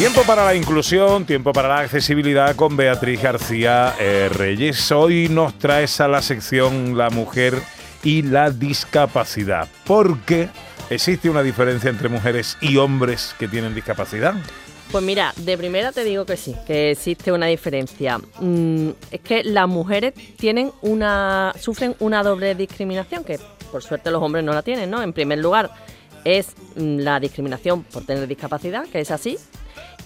Tiempo para la inclusión, tiempo para la accesibilidad con Beatriz García eh, Reyes. Hoy nos traes a la sección La mujer y la discapacidad. ¿Por qué existe una diferencia entre mujeres y hombres que tienen discapacidad? Pues mira, de primera te digo que sí, que existe una diferencia. Mm, es que las mujeres tienen una, sufren una doble discriminación, que por suerte los hombres no la tienen, ¿no? En primer lugar, es mm, la discriminación por tener discapacidad, que es así,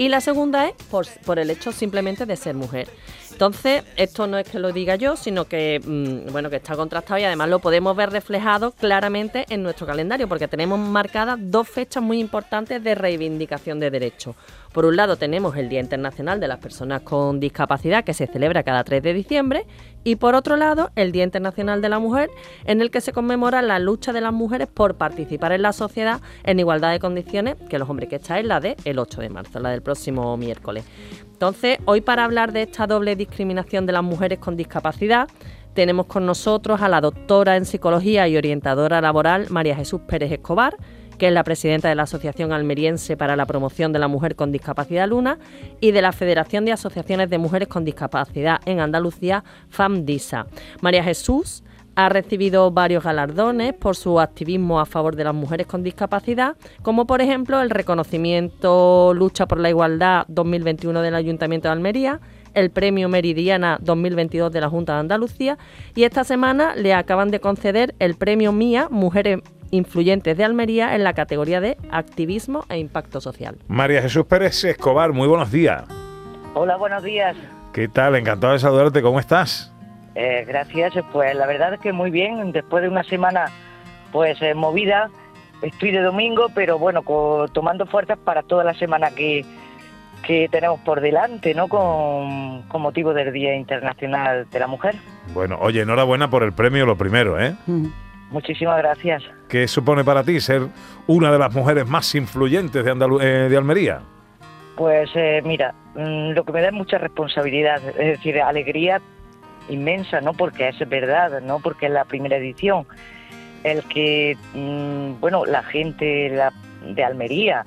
y la segunda es por, el hecho simplemente de ser mujer. Entonces, esto no es que lo diga yo, sino que mm, bueno, que está contrastado y además lo podemos ver reflejado claramente en nuestro calendario, porque tenemos marcadas dos fechas muy importantes de reivindicación de derechos. Por un lado tenemos el Día Internacional de las Personas con Discapacidad, que se celebra cada 3 de diciembre, y por otro lado el Día Internacional de la Mujer, en el que se conmemora la lucha de las mujeres por participar en la sociedad en igualdad de condiciones que los hombres, que está es la de el 8 de marzo, la del próximo miércoles. Entonces, hoy para hablar de esta doble discriminación de las mujeres con discapacidad, tenemos con nosotros a la doctora en psicología y orientadora laboral María Jesús Pérez Escobar, que es la presidenta de la Asociación Almeriense para la Promoción de la Mujer con Discapacidad Luna y de la Federación de Asociaciones de Mujeres con Discapacidad en Andalucía, FAMDISA. María Jesús ha recibido varios galardones por su activismo a favor de las mujeres con discapacidad, como por ejemplo el reconocimiento Lucha por la Igualdad 2021 del Ayuntamiento de Almería, el Premio Meridiana 2022 de la Junta de Andalucía y esta semana le acaban de conceder el Premio Mía Mujeres influyentes de Almería en la categoría de activismo e impacto social. María Jesús Pérez Escobar, muy buenos días. Hola, buenos días. ¿Qué tal? Encantado de saludarte, ¿cómo estás? Eh, gracias, pues la verdad es que muy bien, después de una semana pues eh, movida, estoy de domingo, pero bueno, tomando fuerzas para toda la semana que, que tenemos por delante, ¿no? Con, con, motivo del Día Internacional de la Mujer. Bueno, oye, enhorabuena por el premio, lo primero, ¿eh? Muchísimas gracias. ¿Qué supone para ti ser una de las mujeres más influyentes de, eh, de Almería? Pues eh, mira, mm, lo que me da es mucha responsabilidad, es decir, alegría inmensa, ¿no? Porque es verdad, ¿no? Porque es la primera edición. El que, mm, bueno, la gente de Almería,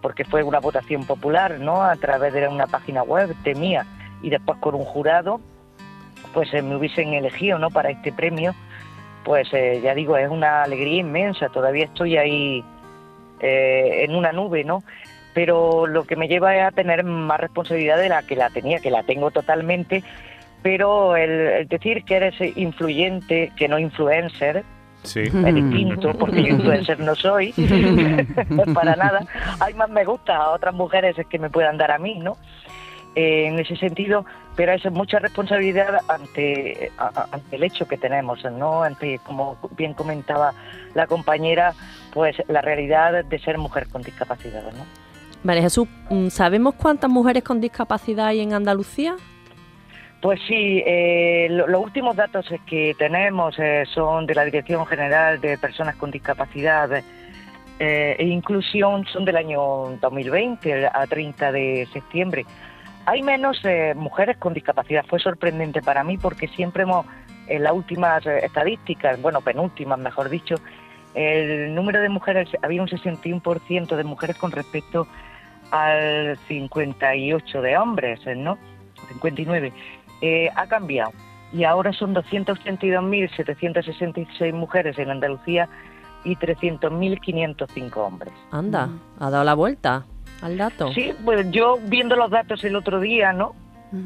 porque fue una votación popular, ¿no? A través de una página web de mía y después con un jurado, pues eh, me hubiesen elegido, ¿no? Para este premio pues eh, ya digo, es una alegría inmensa, todavía estoy ahí eh, en una nube, ¿no? Pero lo que me lleva es a tener más responsabilidad de la que la tenía, que la tengo totalmente, pero el, decir que eres influyente, que no influencer, Sí. Es distinto, porque yo influencer no soy, para nada. Hay más me gusta a otras mujeres que me puedan dar a mí, ¿no? Eh, en ese sentido, pero es mucha responsabilidad ante, ante el hecho que tenemos, ¿no? Ante, como bien comentaba la compañera, pues la realidad de ser mujer con discapacidad, ¿no? Vale, Jesús, mm, ¿sabemos cuántas mujeres con discapacidad hay en Andalucía? Pues sí, eh, los últimos datos que tenemos eh, son de la Dirección General de Personas con Discapacidad e Inclusión, son del año 2020, a 30 de septiembre. Hay menos eh, mujeres con discapacidad. Fue sorprendente para mí porque siempre hemos, en las últimas eh, estadísticas, bueno, penúltimas, mejor dicho, el número de mujeres, había un 61% de mujeres con respecto al 58 de hombres, ¿no? 59. Eh, ha cambiado y ahora son 282.766 mujeres en Andalucía y 300.505 hombres. Anda, ha dado la vuelta al dato. Sí, pues yo viendo los datos el otro día, ¿no?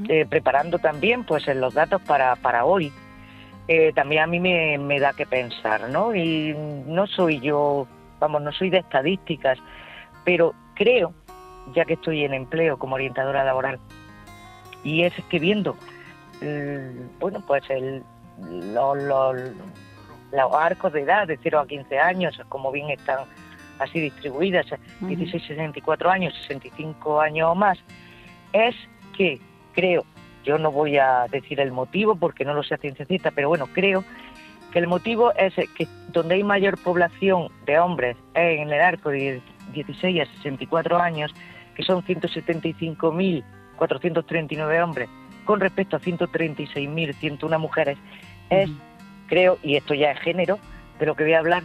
Eh, preparando también pues los datos para, para hoy, eh, también a mí me, me, da que pensar, ¿no? Y no soy yo, vamos, no soy de estadísticas, pero creo, ya que estoy en empleo como orientadora laboral, y es que viendo, bueno, pues el, los, los, los arcos de edad de 0 a 15 años, como bien están así distribuidas, 16, 64 años, 65 años o más, es que creo, yo no voy a decir el motivo porque no lo sé a ciencia cierta, pero bueno, creo que el motivo es que donde hay mayor población de hombres es en el arco de 16 a 64 años, que son 175.439 hombres con respecto a 136.101 mujeres, es, creo, y esto ya es género, de lo que voy a hablar,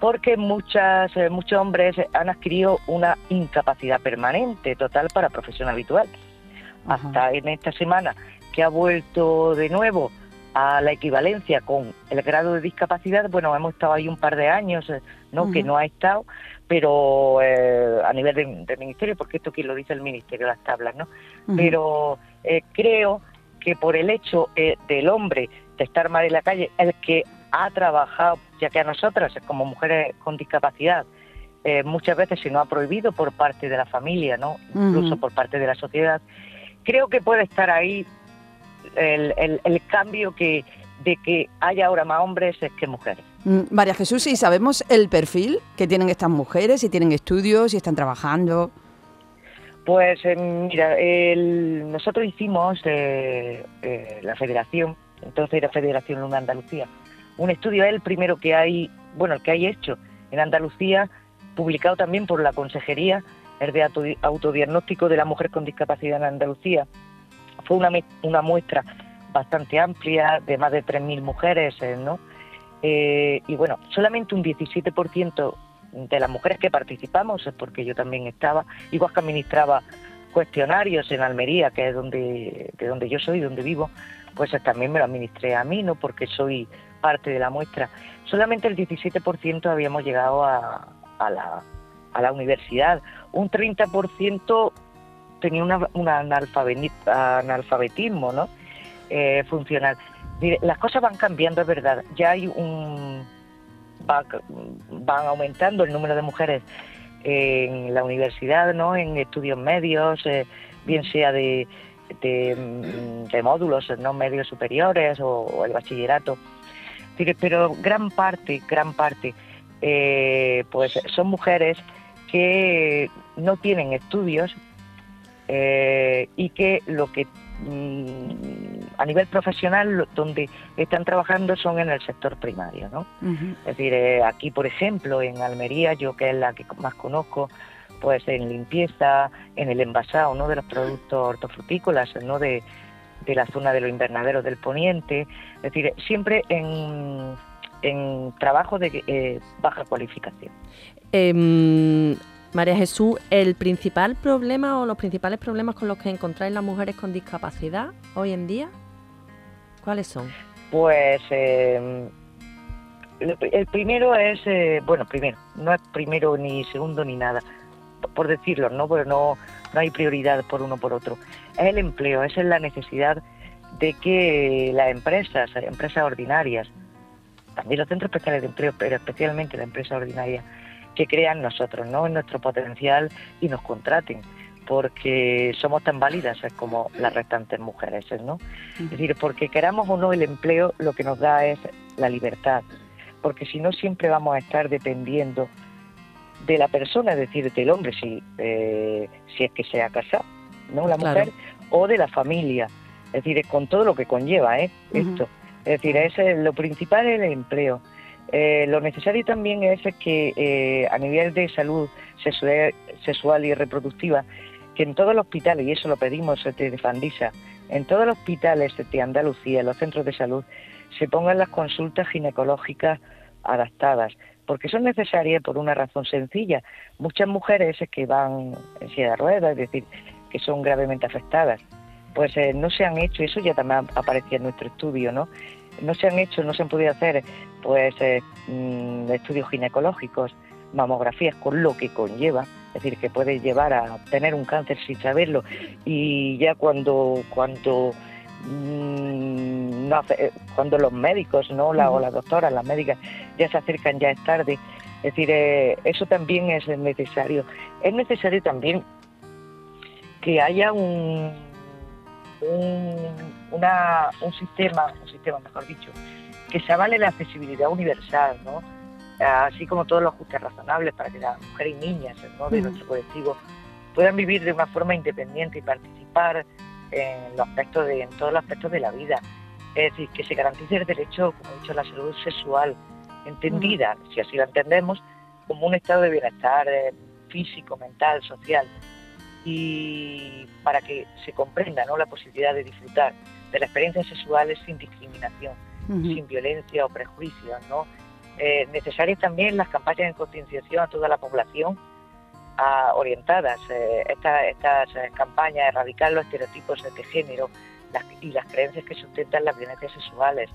porque muchas, eh, muchos hombres han adquirido una incapacidad permanente total para profesión habitual. Hasta en esta semana que ha vuelto de nuevo a la equivalencia con el grado de discapacidad, bueno, hemos estado ahí un par de años, eh, ¿no? Que no ha estado, pero eh, a nivel del ministerio, porque esto que lo dice el ministerio, las tablas, ¿no? Pero creo que por el hecho del hombre de estar mal en la calle, el que ha trabajado, ya que a nosotras, como mujeres con discapacidad, eh, muchas veces se nos ha prohibido por parte de la familia, ¿no? incluso por parte de la sociedad, creo que puede estar ahí el, el, cambio que de que haya ahora más hombres que mujeres. Mm, María Jesús, ¿y sabemos el perfil que tienen estas mujeres? ¿Si tienen estudios, si están trabajando? Pues eh, mira, nosotros hicimos eh, la federación, entonces la Federación Luna Andalucía, un estudio es el primero que hay, bueno, el que hay hecho en Andalucía, publicado también por la Consejería, el de autodiagnóstico de la mujer con discapacidad en Andalucía. Fue una, una muestra bastante amplia de más de 3.000 mujeres, eh, ¿no? Eh, y bueno, solamente un 17% de las mujeres que participamos, es porque yo también estaba, igual que administraba cuestionarios en Almería, que es donde, de donde yo soy, donde vivo, pues también me lo administré a mí, ¿no? Porque soy parte de la muestra. Solamente el 17% habíamos llegado a, la, a la universidad. Un 30% tenía una, un analfabetismo ¿no? Eh, funcional. las cosas van cambiando, es verdad. Ya hay un. van aumentando el número de mujeres en la universidad, ¿no? en estudios medios, eh, bien sea de, de, módulos no medios superiores o el bachillerato pero gran parte, gran parte, eh, pues son mujeres que no tienen estudios eh, y que lo que mm, a nivel profesional donde están trabajando son en el sector primario, ¿no? Es decir, eh, aquí por ejemplo en Almería, yo que es la que más conozco, pues en limpieza, en el envasado, ¿no? De los productos hortofrutícolas, ¿no? De, de la zona de los invernaderos del poniente, es decir, siempre en, en trabajo de eh, baja cualificación. Em, María Jesús, ¿el principal problema o los principales problemas con los que encontráis las mujeres con discapacidad hoy en día? ¿Cuáles son? Pues em, el primero es, eh, bueno, primero, no es primero ni segundo ni nada, por decirlo, ¿no? Porque no, no hay prioridad por uno por otro. Es el empleo, esa es la necesidad de que las empresas, empresas ordinarias, también los centros especiales de empleo, pero especialmente las empresas ordinarias, que crean nosotros, ¿no? En nuestro potencial y nos contraten, porque somos tan válidas como las restantes mujeres, ¿no? Es decir, porque queramos o no el empleo, lo que nos da es la libertad, porque si no siempre vamos a estar dependiendo de la persona, es decir, del hombre, si, eh, si es que se ha casado, ¿no? La mujer, o de la familia, es decir, con todo lo que conlleva ¿eh? esto. Es decir, es, lo principal es el empleo. Eh, lo necesario también es que eh, a nivel de salud sexual y reproductiva, que en todos los hospitales, y eso lo pedimos desde Fandisa, en todos los hospitales de Andalucía, en los centros de salud, se pongan las consultas ginecológicas adaptadas, porque son necesarias por una razón sencilla. Muchas mujeres que van en silla de ruedas, es decir, que son gravemente afectadas, pues eh, no se han hecho, eso ya también aparecía en nuestro estudio, ¿no? No se han hecho, no se han podido hacer, pues, eh, mm, estudios ginecológicos, mamografías, con lo que conlleva, es decir, que puede llevar a tener un cáncer sin saberlo, y ya cuando, cuando mm, eh, cuando los médicos no la, o las doctoras, las médicas ya se acercan ya es tarde. Es decir, eh, eso también es necesario. Es necesario también que haya un, un, una, un sistema, un sistema mejor dicho, que se avale la accesibilidad universal, ¿no? Así como todos los ajustes razonables para que las mujeres y niñas ¿no? de nuestro colectivo puedan vivir de una forma independiente y participar en los aspectos de, en todos los aspectos de la vida, Es decir, que se garantice el derecho, como he dicho, a la salud sexual, entendida, si así la entendemos, como un estado de bienestar eh, físico, mental, social, y para que se comprenda ¿no? la posibilidad de disfrutar de las experiencias sexuales sin discriminación, sin violencia o prejuicios, ¿no? Eh, necesarias también las campañas de concienciación a toda la población orientadas. Eh, estas eh, campañas, erradicar los estereotipos de género y las creencias que sustentan las violencias sexuales.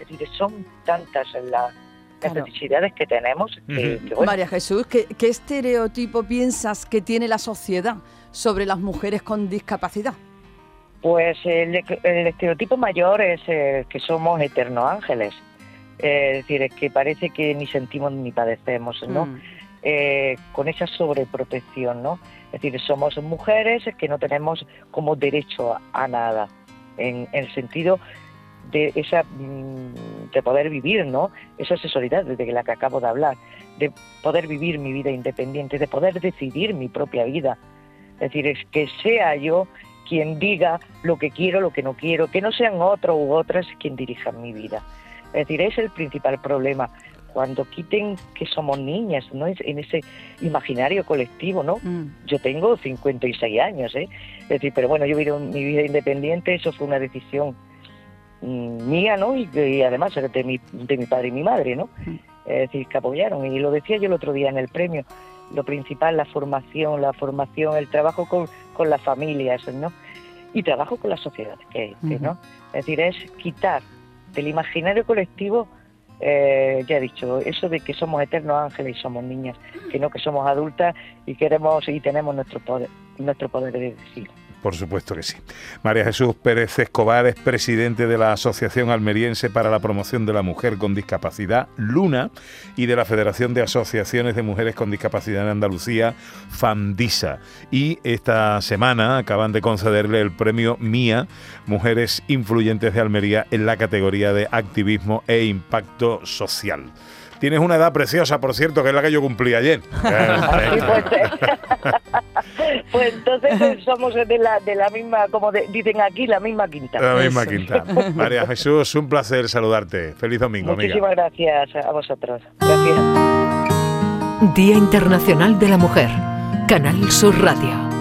Es decir, son tantas las necesidades que tenemos. Que, María Jesús, ¿qué, estereotipo piensas que tiene la sociedad sobre las mujeres con discapacidad? Pues el, estereotipo mayor es que somos eternos ángeles. Es decir, es que parece que ni sentimos ni padecemos, ¿no? Mm. Eh, con esa sobreprotección, ¿no? Es decir, somos mujeres que no tenemos como derecho a, nada, en, el sentido de esa mm, de poder vivir, ¿no? Esa sexualidad de la que acabo de hablar, de poder vivir mi vida independiente, de poder decidir mi propia vida. Es decir, es que sea yo quien diga lo que quiero, lo que no quiero, que no sean otros u otras quien dirijan mi vida. Es decir, es el principal problema cuando quiten que somos niñas, ¿no? En ese imaginario colectivo, ¿no? Mm. Yo tengo 56 años, ¿eh? Es decir, pero bueno, yo vivo mi vida independiente, eso fue una decisión mm, mía, ¿no? Y, además de mi, de mi padre y mi madre, ¿no? Mm. Es decir, que apoyaron. Y lo decía yo el otro día en el premio, lo principal, la formación, la formación, el trabajo con, con las familias, ¿no? Y trabajo con la sociedad, que, ¿no? Es decir, es quitar del imaginario colectivo eh, ya he dicho, eso de que somos eternos ángeles y somos niñas, que no que somos adultas y queremos y tenemos nuestro poder, nuestro poder de decir. Por supuesto que sí. María Jesús Pérez Escobar es presidente de la Asociación Almeriense para la Promoción de la Mujer con Discapacidad, LUNA, y de la Federación de Asociaciones de Mujeres con Discapacidad en Andalucía, FAMDISA. Y esta semana acaban de concederle el premio MIA, Mujeres Influyentes de Almería, en la categoría de Activismo e Impacto Social. Tienes una edad preciosa, por cierto, que es la que yo cumplí ayer. pues, pues, entonces somos de la, de la misma, como dicen aquí, la misma quinta. La misma quinta. María Jesús, un placer saludarte. Feliz domingo, Muchísimas gracias a vosotros. Gracias. Día Internacional de la Mujer. Canal Sur Radio.